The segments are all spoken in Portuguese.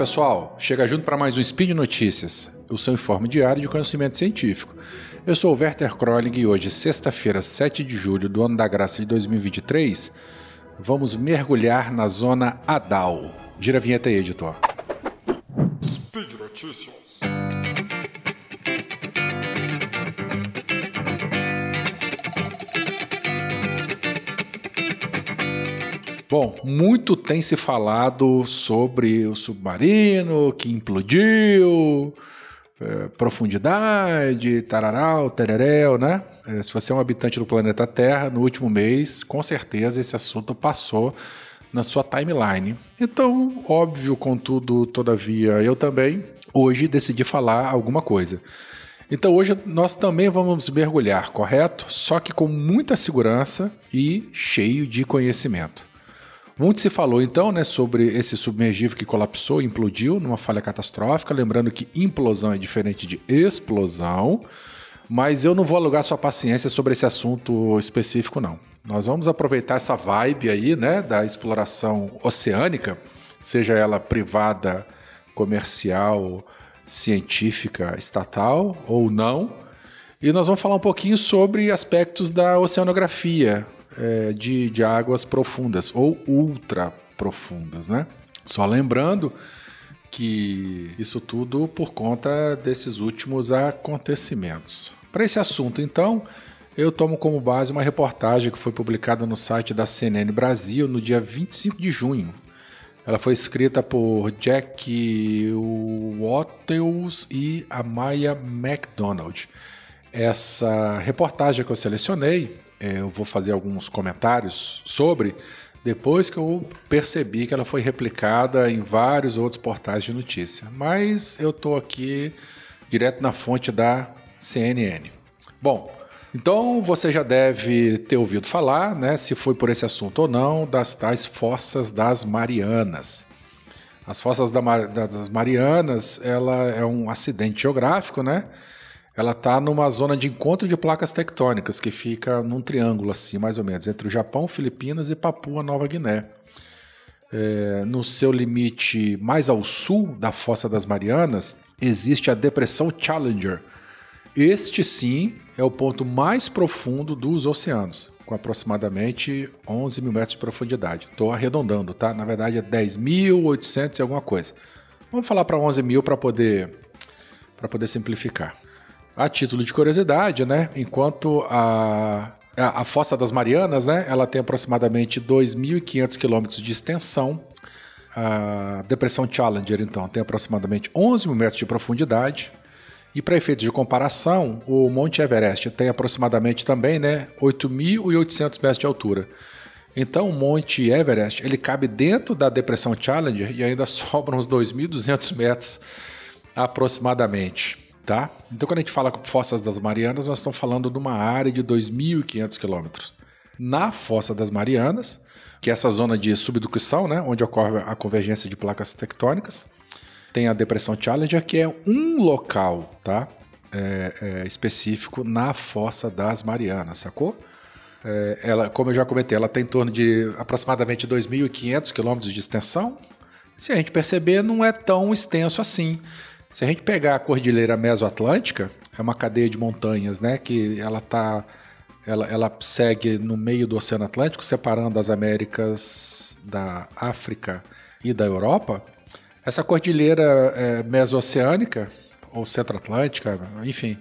pessoal, chega junto para mais um Speed Notícias, o seu informe diário de conhecimento científico. Eu sou o Werther Kroling e hoje, sexta-feira, 7 de julho do ano da graça de 2023, vamos mergulhar na zona Adal. Gira a vinheta aí, editor. Speed Notícias. Bom, muito tem se falado sobre o submarino que implodiu, é, profundidade, tararau, tereréu, né? É, se você é um habitante do planeta Terra, no último mês, com certeza esse assunto passou na sua timeline. Então, óbvio, contudo, todavia, eu também hoje decidi falar alguma coisa. Então hoje nós também vamos mergulhar, correto? Só que com muita segurança e cheio de conhecimento. Muito se falou então né, sobre esse submergível que colapsou, implodiu numa falha catastrófica. Lembrando que implosão é diferente de explosão. Mas eu não vou alugar sua paciência sobre esse assunto específico, não. Nós vamos aproveitar essa vibe aí, né, da exploração oceânica, seja ela privada, comercial, científica, estatal ou não. E nós vamos falar um pouquinho sobre aspectos da oceanografia, é, de, de águas profundas ou ultra profundas, né? Só lembrando que isso tudo por conta desses últimos acontecimentos. Para esse assunto, então, eu tomo como base uma reportagem que foi publicada no site da CNN Brasil no dia 25 de junho. Ela foi escrita por Jack Wattels e Amaya McDonald. Essa reportagem que eu selecionei eu vou fazer alguns comentários sobre, depois que eu percebi que ela foi replicada em vários outros portais de notícia. Mas eu estou aqui direto na fonte da CNN. Bom, então você já deve ter ouvido falar, né, se foi por esse assunto ou não, das tais Fossas das Marianas. As Fossas das Marianas, ela é um acidente geográfico, né? Ela está numa zona de encontro de placas tectônicas que fica num triângulo assim, mais ou menos, entre o Japão, Filipinas e Papua Nova Guiné. É, no seu limite mais ao sul da Fossa das Marianas, existe a Depressão Challenger. Este sim é o ponto mais profundo dos oceanos, com aproximadamente 11 mil metros de profundidade. Estou arredondando, tá? Na verdade é 10.800 e alguma coisa. Vamos falar para 11 mil para poder, poder simplificar. A título de curiosidade, né? Enquanto a, a, Fossa das Marianas, né? Ela tem aproximadamente 2.500 quilômetros de extensão. A Depressão Challenger, então, tem aproximadamente 11 mil metros de profundidade. E para efeitos de comparação, o Monte Everest tem aproximadamente também, né, 8.800 metros de altura. Então, o Monte Everest ele cabe dentro da Depressão Challenger e ainda sobram uns 2.200 metros aproximadamente tá? Então, quando a gente fala Fossas das Marianas, nós estamos falando de uma área de 2.500 quilômetros. Na Fossa das Marianas, que é essa zona de subducção, né, onde ocorre a convergência de placas tectônicas, tem a Depressão Challenger, que é um local, tá? É, é, específico na Fossa das Marianas, sacou? É, ela, como eu já comentei, ela tem em torno de aproximadamente 2.500 quilômetros de extensão. Se a gente perceber, não é tão extenso assim. Se a gente pegar a Cordilheira Mesoatlântica, é uma cadeia de montanhas, né, que ela tá ela, ela segue no meio do Oceano Atlântico, separando as Américas da África e da Europa. Essa cordilheira é, mesoceânica, ou centro-atlântica, enfim,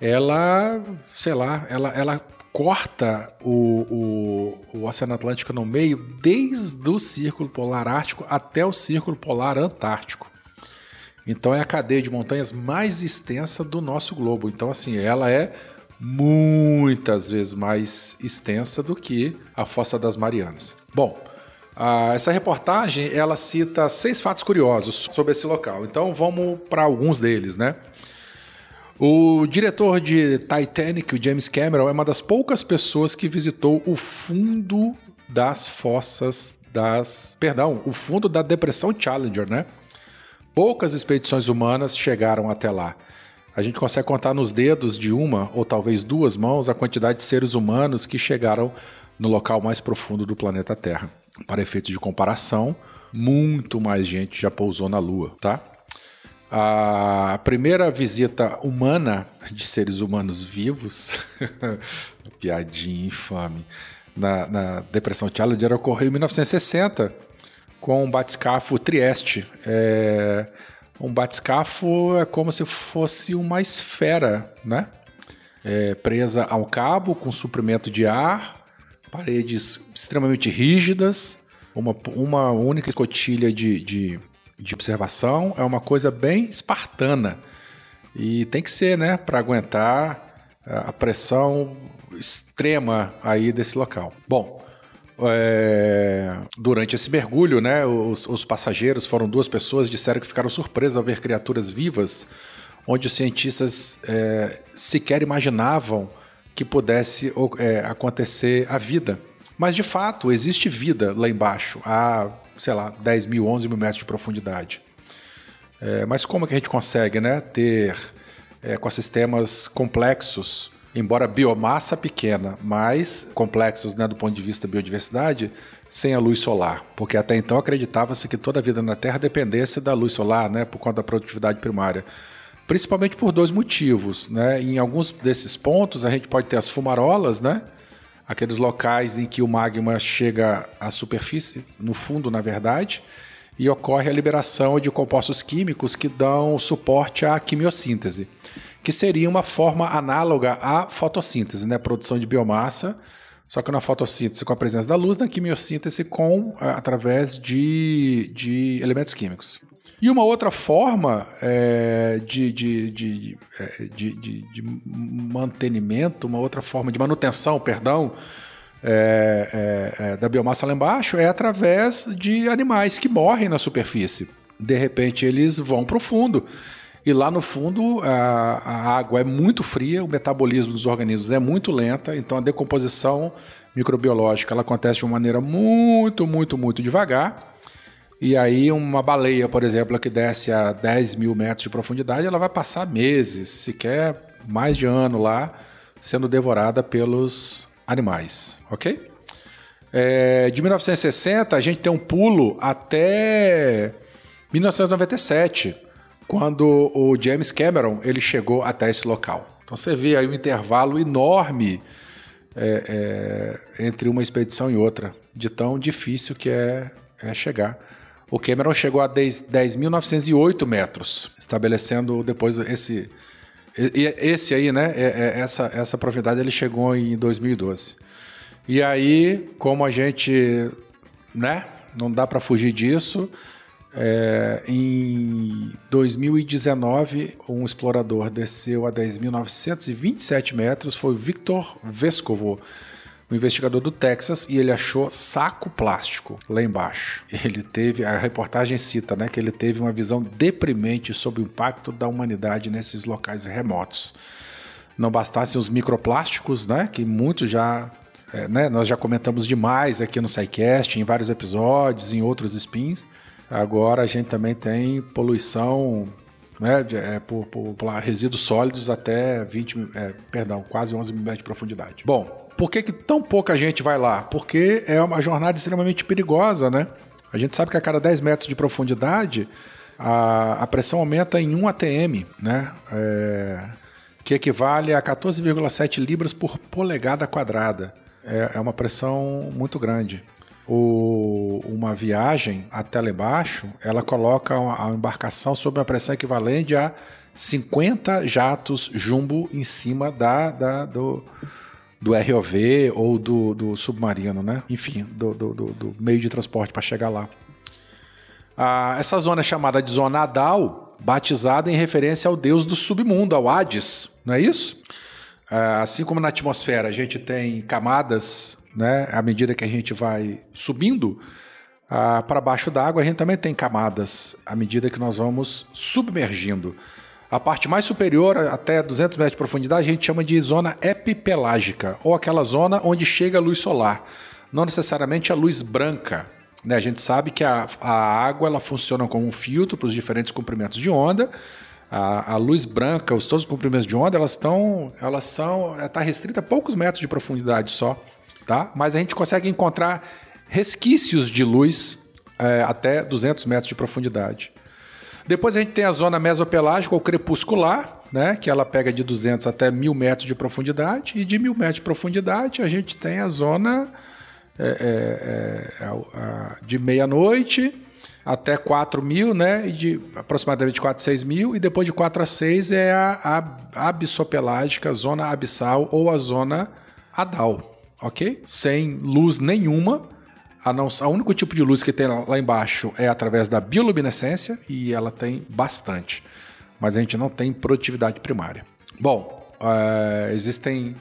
ela, sei lá, ela, ela corta o, o, o Oceano Atlântico no meio desde o Círculo Polar Ártico até o Círculo Polar Antártico. Então é a cadeia de montanhas mais extensa do nosso globo. Então, assim, ela é muitas vezes mais extensa do que a Fossa das Marianas. Bom, essa reportagem ela cita seis fatos curiosos sobre esse local. Então vamos para alguns deles, né? O diretor de Titanic, o James Cameron, é uma das poucas pessoas que visitou o fundo das fossas das, perdão, o fundo da Depressão Challenger, né? Poucas expedições humanas chegaram até lá. A gente consegue contar nos dedos de uma ou talvez duas mãos a quantidade de seres humanos que chegaram no local mais profundo do planeta Terra. Para efeitos de comparação, muito mais gente já pousou na Lua, tá? A primeira visita humana de seres humanos vivos, piadinha infame, na, na Depressão Challenger ocorreu em 1960 com um batiscafo Trieste. É, um batiscafo é como se fosse uma esfera, né? É, presa ao cabo com suprimento de ar, paredes extremamente rígidas, uma, uma única escotilha de, de, de observação. É uma coisa bem espartana. E tem que ser, né? Para aguentar a pressão extrema aí desse local. Bom, é, durante esse mergulho, né, os, os, passageiros foram duas pessoas disseram que ficaram surpresas ao ver criaturas vivas, onde os cientistas é, sequer imaginavam que pudesse é, acontecer a vida. Mas de fato existe vida lá embaixo, a sei lá 10 mil, 11 mil metros de profundidade. É, mas como que a gente consegue, né, ter é, ecossistemas complexos embora biomassa pequena, mais complexos né, do ponto de vista da biodiversidade, sem a luz solar. Porque até então acreditava-se que toda a vida na Terra dependesse da luz solar, né, por conta da produtividade primária. Principalmente por dois motivos. Né? Em alguns desses pontos, a gente pode ter as fumarolas, né? aqueles locais em que o magma chega à superfície, no fundo, na verdade, e ocorre a liberação de compostos químicos que dão suporte à quimiossíntese que seria uma forma análoga à fotossíntese, né? Produção de biomassa, só que na fotossíntese com a presença da luz, na quimiossíntese com eh, através de, de elementos químicos. E uma outra forma é, de, eh, de, de, de, mantenimento, uma outra forma de manutenção, perdão, é, é, da biomassa lá embaixo é através de animais que morrem na superfície. De repente eles vão para o fundo e lá no fundo a, a, água é muito fria, o metabolismo dos organismos é muito lenta, então a decomposição microbiológica ela acontece de uma maneira muito, muito, muito devagar. E aí uma baleia, por exemplo, que desce a 10 mil metros de profundidade, ela vai passar meses, sequer mais de ano lá, sendo devorada pelos animais, ok? É, de 1960 a gente tem um pulo até 1997 quando o James Cameron ele chegou até esse local. Então você vê aí um intervalo enorme é, é, entre uma expedição e outra, de tão difícil que é, é chegar. O Cameron chegou a 10.908 metros, estabelecendo depois esse esse aí, né? É, é, essa essa profundidade ele chegou em 2012. E aí, como a gente, né? Não dá para fugir disso. É, em 2019, um explorador desceu a 10.927 metros, foi Victor Vescovo, um investigador do Texas, e ele achou saco plástico lá embaixo. Ele teve, a reportagem cita, né, que ele teve uma visão deprimente sobre o impacto da humanidade nesses locais remotos. Não bastassem os microplásticos, né, que muitos já é, né, nós já comentamos demais aqui no SciCast, em vários episódios, em outros spins. Agora a gente também tem poluição né, é, por, por, por, resíduos sólidos até 20, é, perdão, quase 11 mil metros de profundidade. Bom, por que, que tão pouca gente vai lá? Porque é uma jornada extremamente perigosa, né? A gente sabe que a cada 10 metros de profundidade a, a pressão aumenta em 1 atm, né? É, que equivale a 14,7 libras por polegada quadrada. É, é uma pressão muito grande o, uma viagem até lá embaixo, ela coloca a embarcação sob uma pressão equivalente a 50 jatos jumbo em cima da, da do, do ROV ou do, do submarino, né? Enfim, do, do, do meio de transporte para chegar lá. Ah, essa zona é chamada de Zona Adal, batizada em referência ao deus do submundo, ao Hades, não é isso? Ah, assim como na atmosfera a gente tem camadas né? À medida que a gente vai subindo ah, para baixo d'água, a gente também tem camadas à medida que nós vamos submergindo. A parte mais superior, até 200 metros de profundidade, a gente chama de zona epipelágica, ou aquela zona onde chega a luz solar, não necessariamente a luz branca. Né? A gente sabe que a, a água ela funciona como um filtro para os diferentes comprimentos de onda. A, a, luz branca, os todos os comprimentos de onda, elas estão, elas são, está restrita a poucos metros de profundidade só tá? Mas a gente consegue encontrar resquícios de luz é, até 200 metros de profundidade. Depois a gente tem a zona mesopelágica ou crepuscular, né, que ela pega de 200 até 1.000 metros de profundidade, e de 1.000 metros de profundidade a gente tem a zona é, é, de meia-noite até 4 mil, né? E de aproximadamente 4 a 6 mil, e depois de 4 a 6 é a, a abissopelágica, zona abissal ou a zona adal, ok? Sem luz nenhuma. A não, único tipo de luz que tem lá embaixo é através da bioluminescência e ela tem bastante, mas a gente não tem produtividade primária. Bom, uh, existem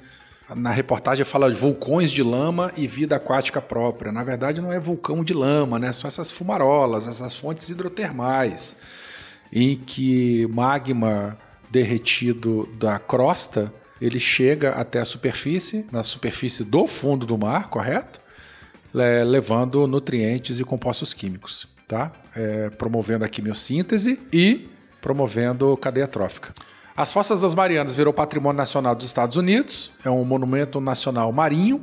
na reportagem fala de vulcões de lama e vida aquática própria. Na verdade, não é vulcão de lama, né? São essas fumarolas, essas fontes hidrotermais, em que magma derretido da crosta ele chega até a superfície, na superfície do fundo do mar, correto? É, levando nutrientes e compostos químicos, tá? É, promovendo a quimiossíntese e promovendo cadeia trófica. As Fossas das Marianas virou patrimônio nacional dos Estados Unidos, é um monumento nacional marinho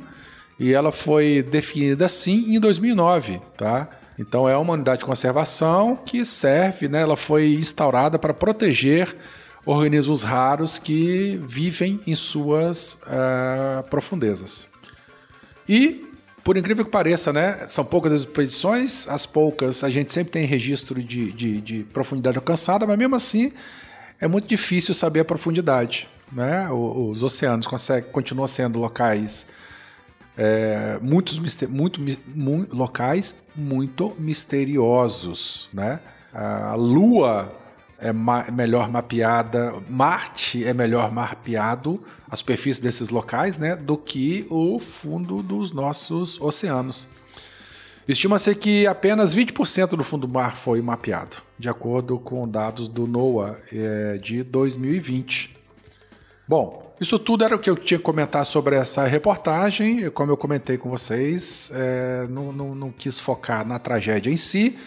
e ela foi definida assim em 2009, tá? Então é uma unidade de conservação que serve, né? Ela foi instaurada para proteger organismos raros que vivem em suas uh, profundezas. E por incrível que pareça, né? São poucas as expedições, as poucas a gente sempre tem registro de, de, de profundidade alcançada, mas mesmo assim é muito difícil saber a profundidade. Né? Os oceanos conseguem, continuam sendo locais é, muitos, muito, muito, locais muito misteriosos. Né? A Lua é ma melhor mapeada, Marte é melhor mapeado, a superfície desses locais, né, do que o fundo dos nossos oceanos. Estima-se que apenas 20% do fundo do mar foi mapeado, de acordo com dados do NOAA é, de 2020. Bom, isso tudo era o que eu tinha que comentar sobre essa reportagem. Como eu comentei com vocês, é, não, não, não quis focar na tragédia em si,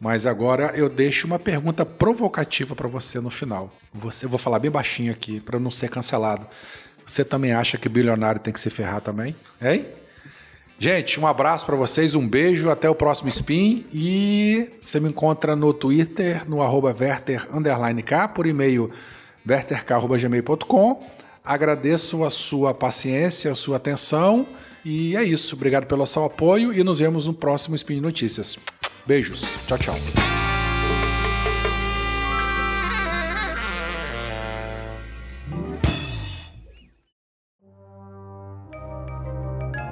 mas agora eu deixo uma pergunta provocativa para você no final. Você, eu vou falar bem baixinho aqui para não ser cancelado. Você também acha que bilionário tem que se ferrar também? Hein? Gente, um abraço para vocês, um beijo, até o próximo Spin e você me encontra no Twitter, no arroba Werther, K, por e-mail werterk.gmail.com. Agradeço a sua paciência, a sua atenção e é isso. Obrigado pelo seu apoio e nos vemos no próximo Spin Notícias. Beijos. Tchau, tchau.